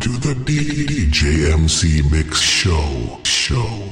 To the DJMC Mix. Show, show,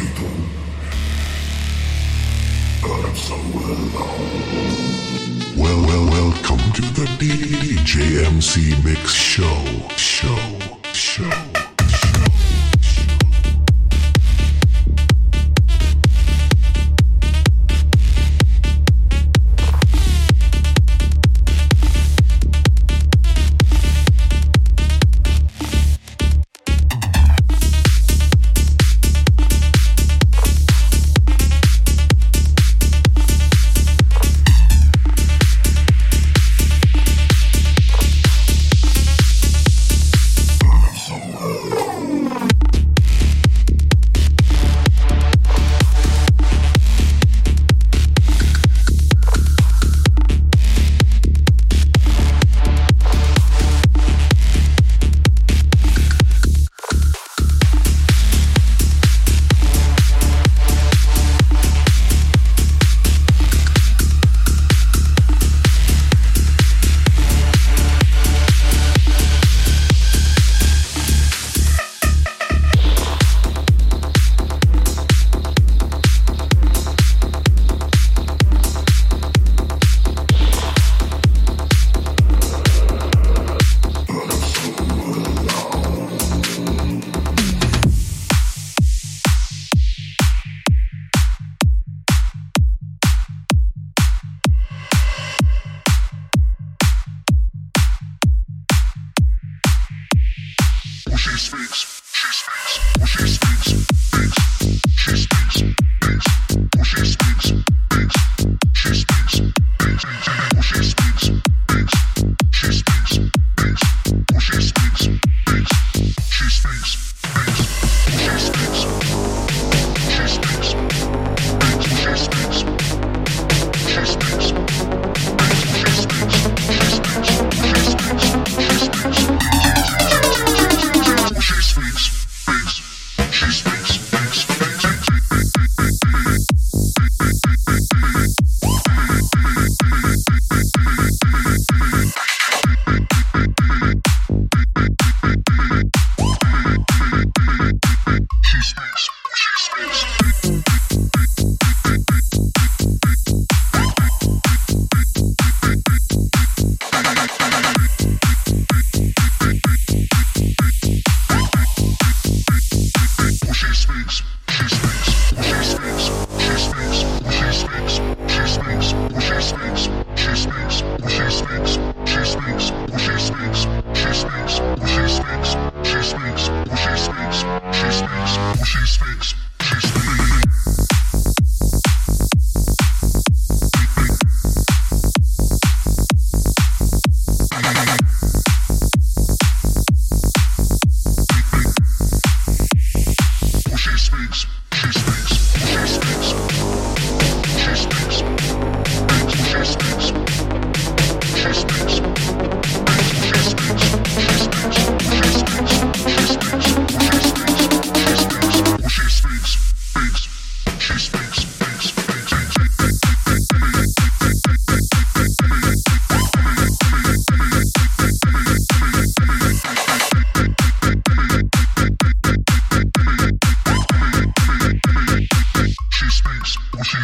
people but I'm so alone well well welcome to the DJMC Mix Show. Show. Show.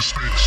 space.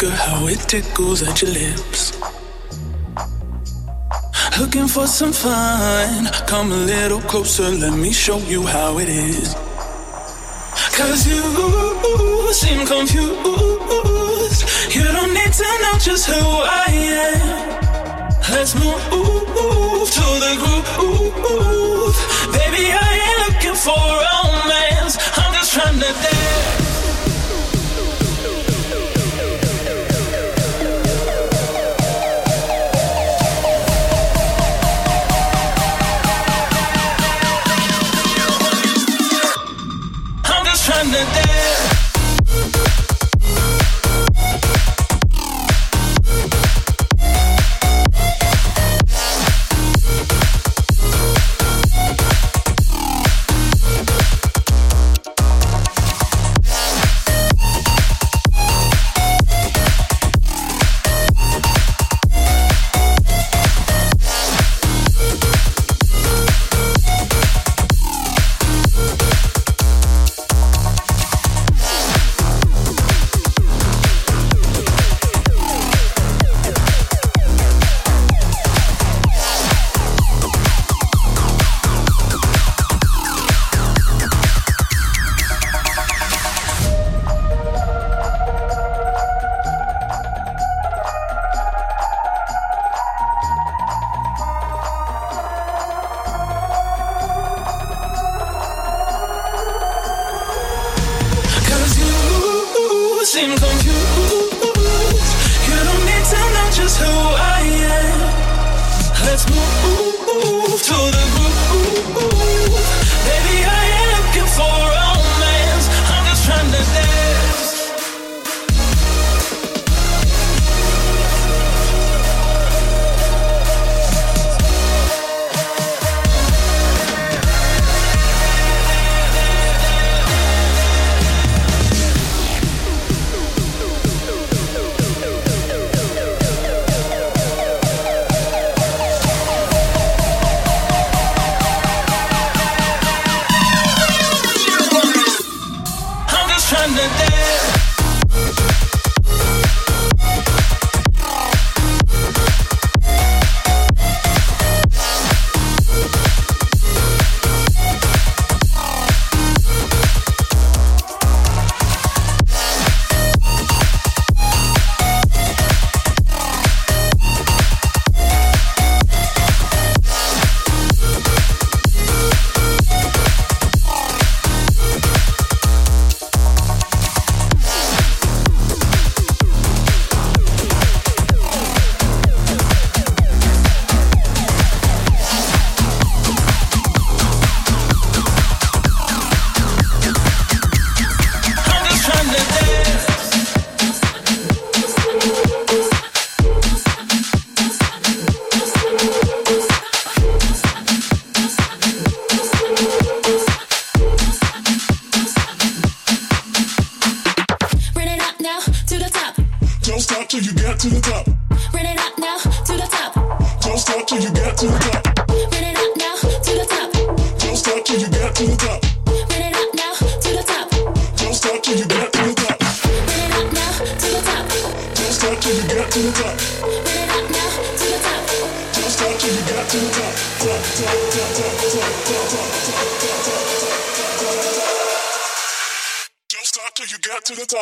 Liquor, how it tickles at your lips. Looking for some fun, come a little closer, let me show you how it is. Cause you seem confused, you don't need to know just who I am. Let's move to the groove. Baby, I ain't looking for romance, I'm just trying to dance.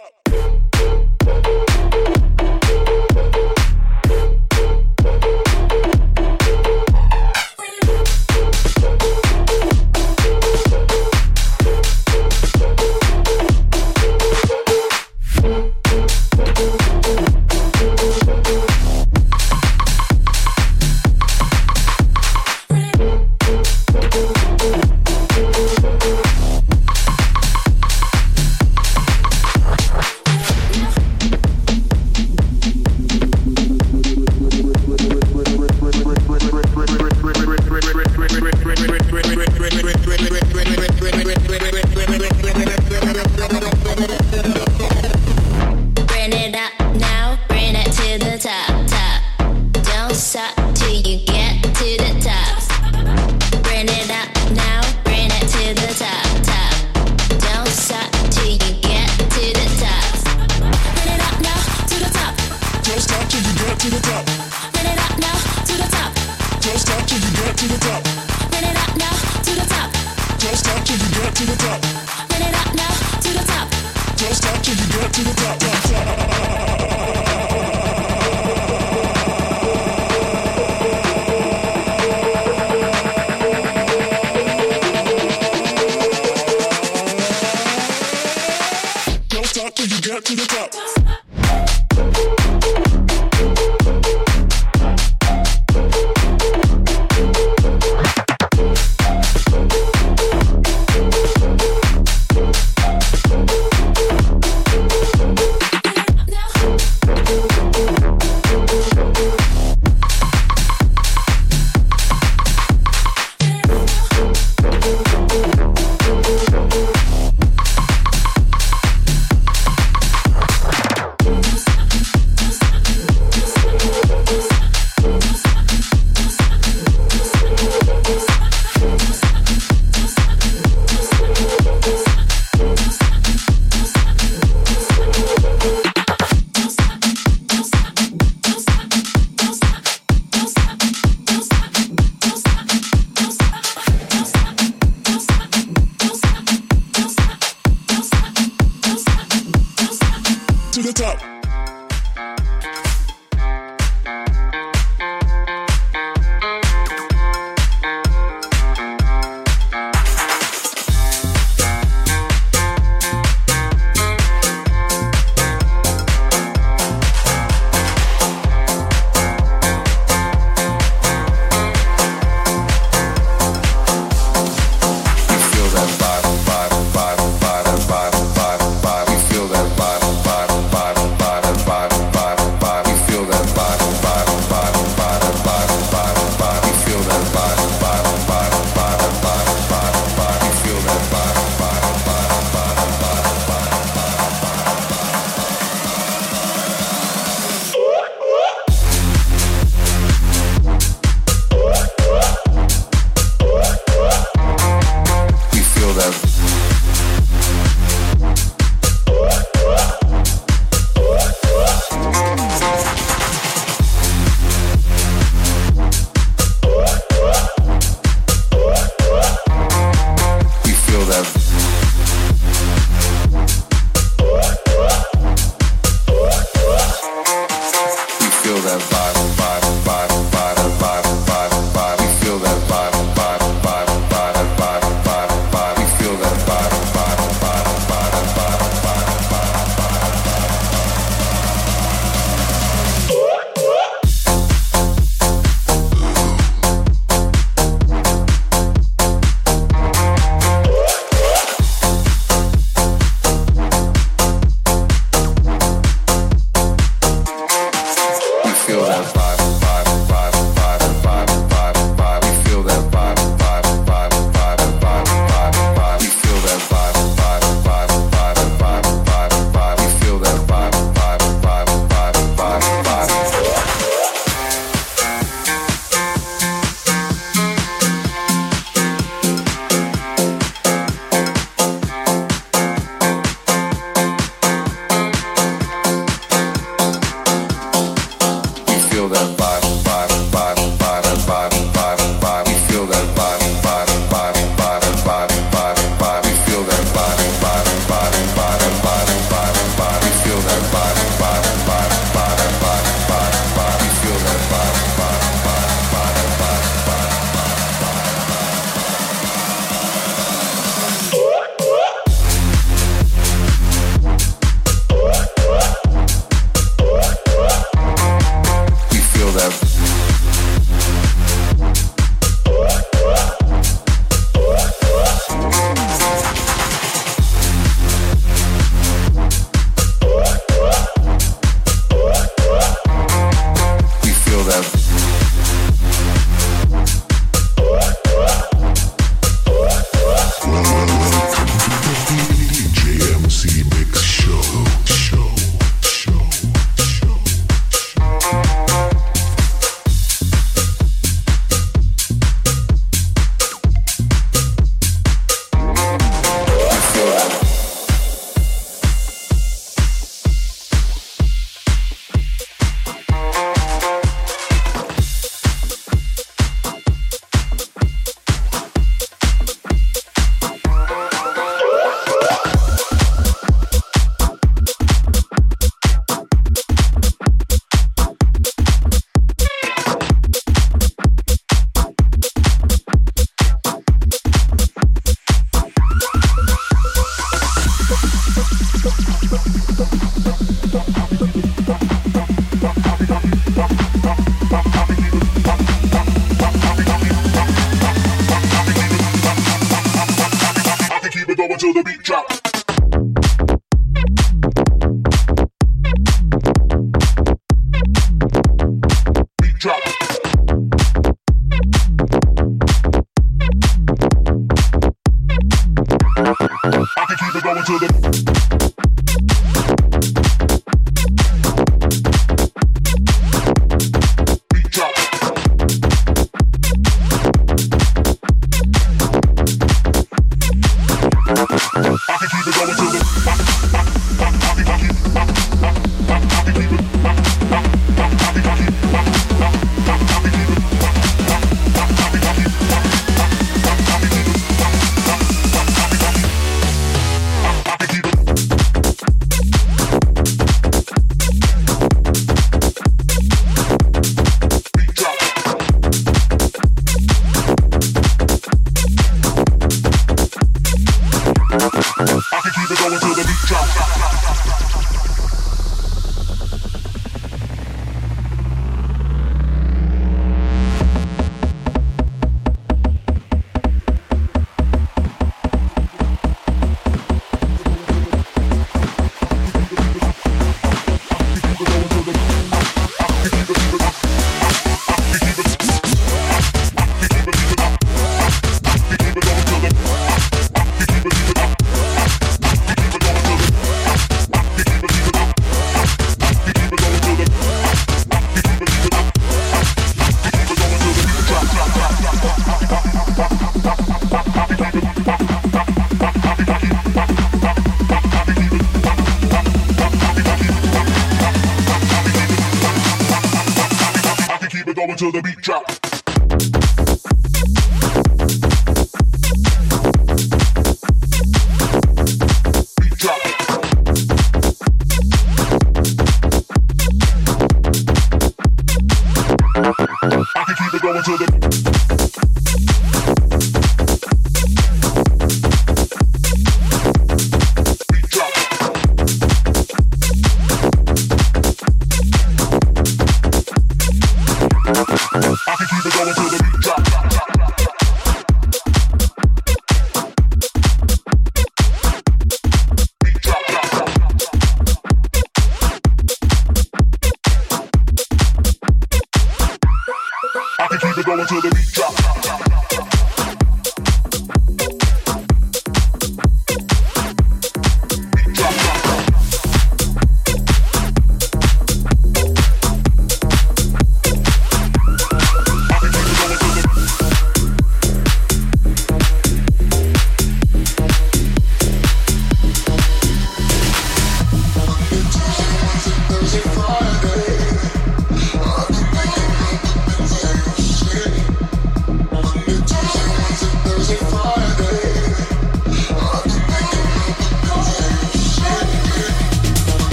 Yeah.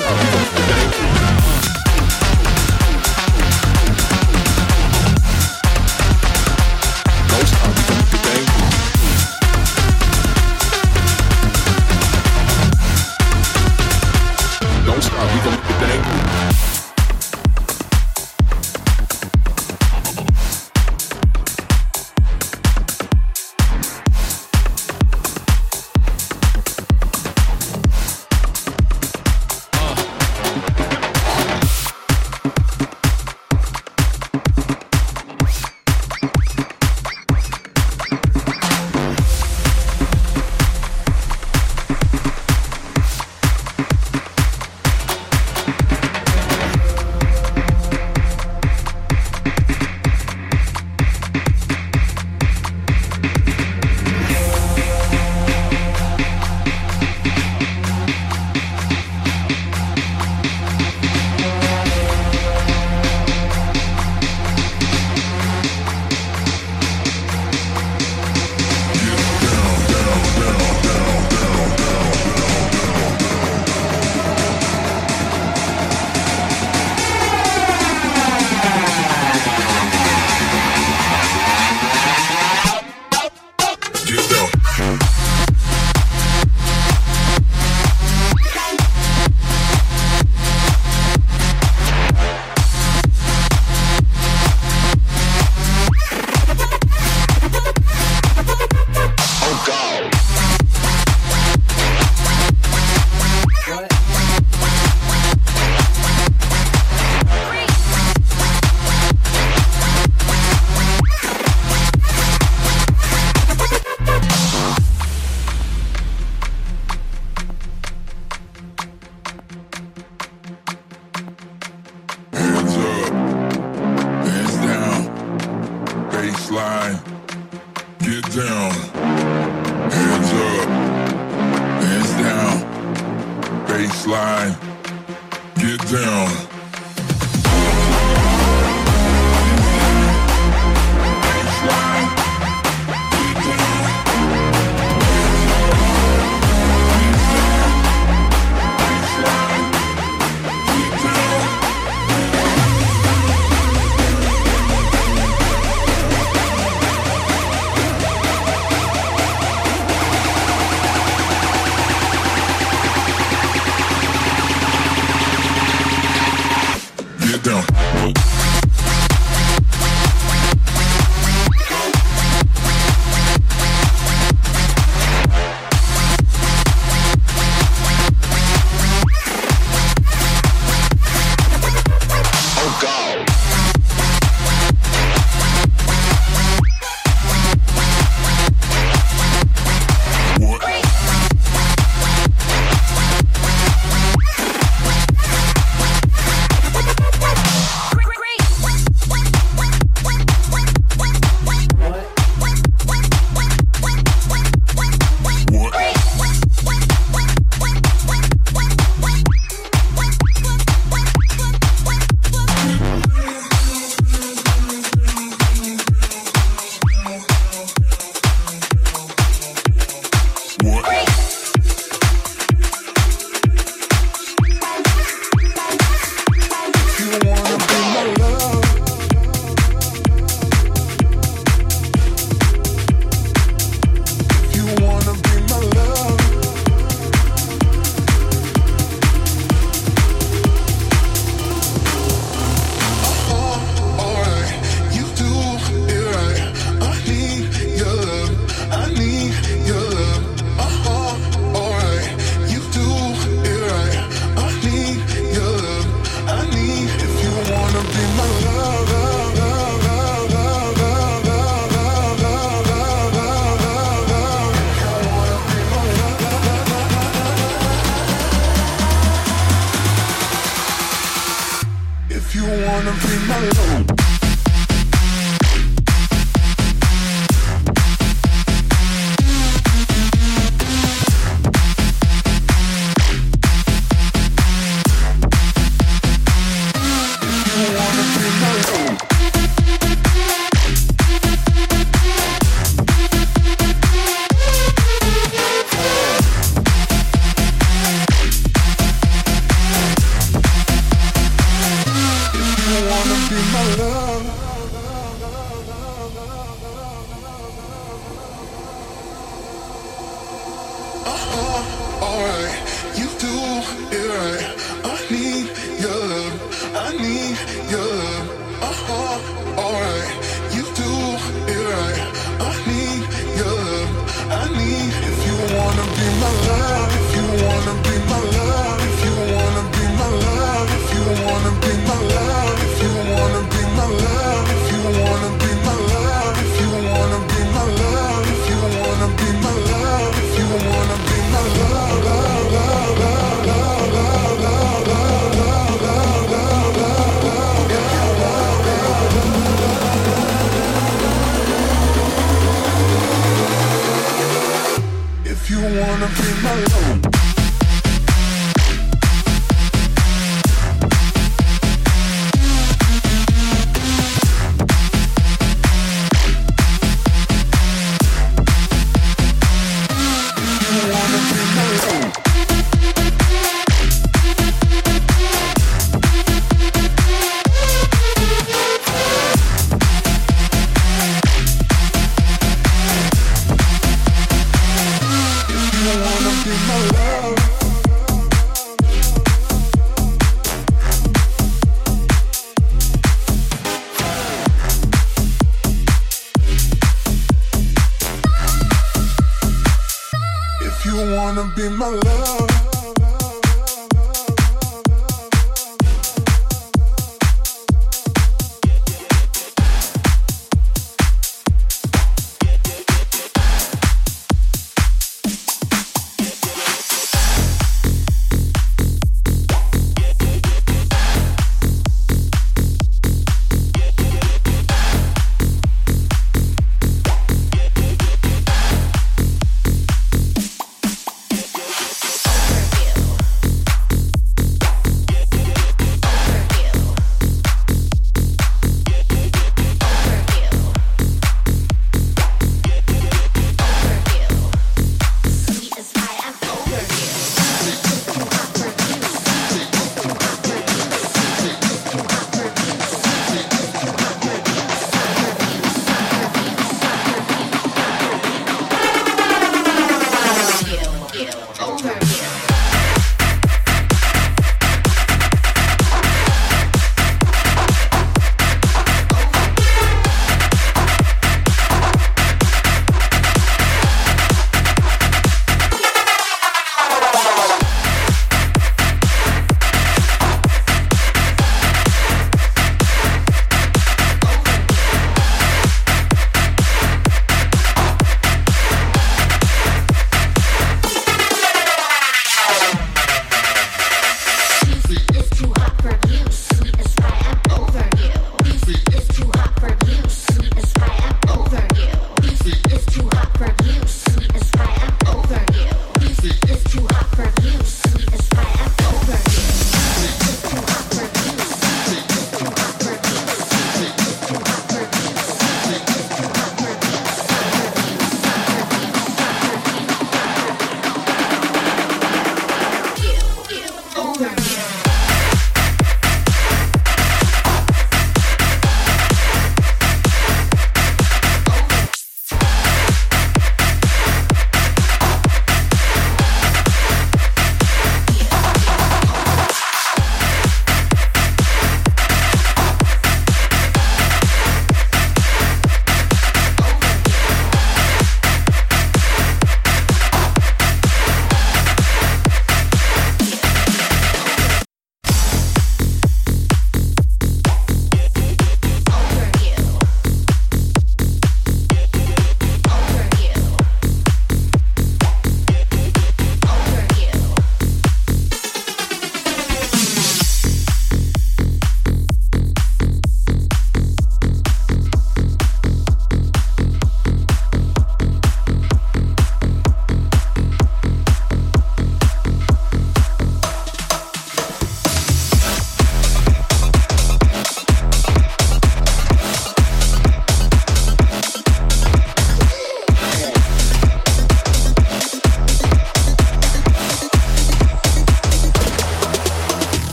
Show.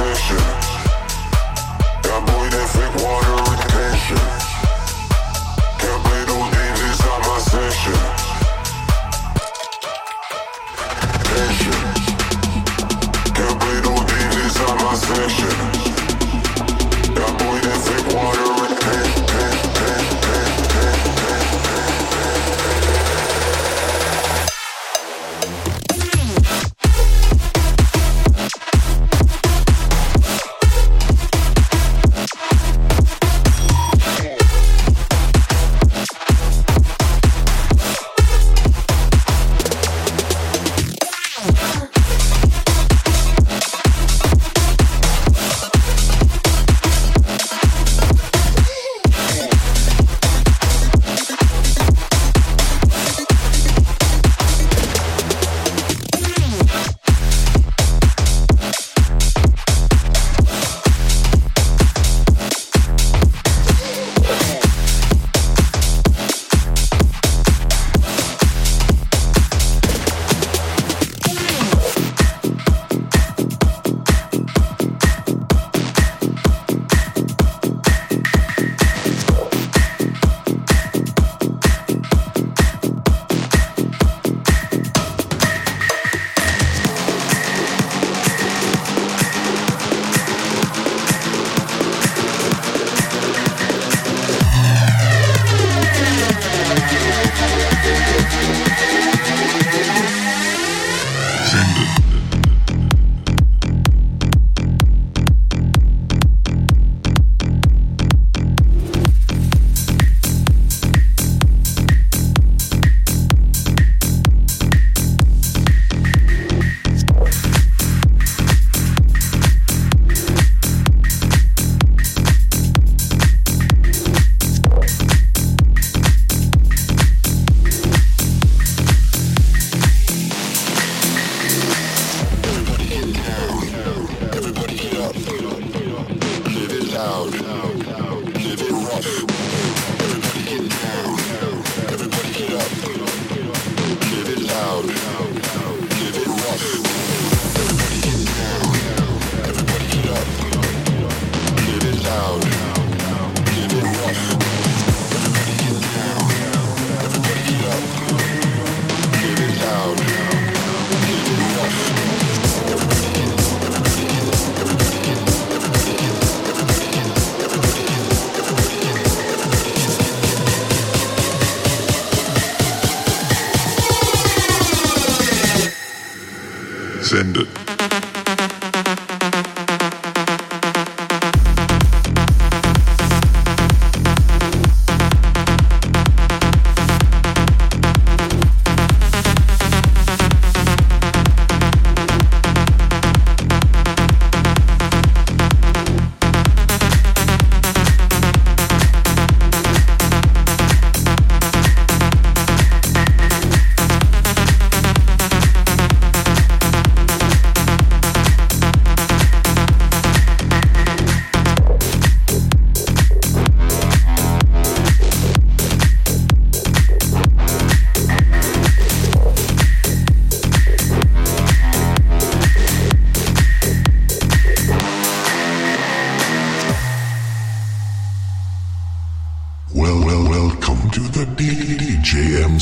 pressure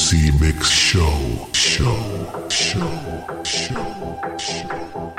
C Mix Show, show, show, show, show. show.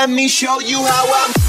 How I'm. show you how I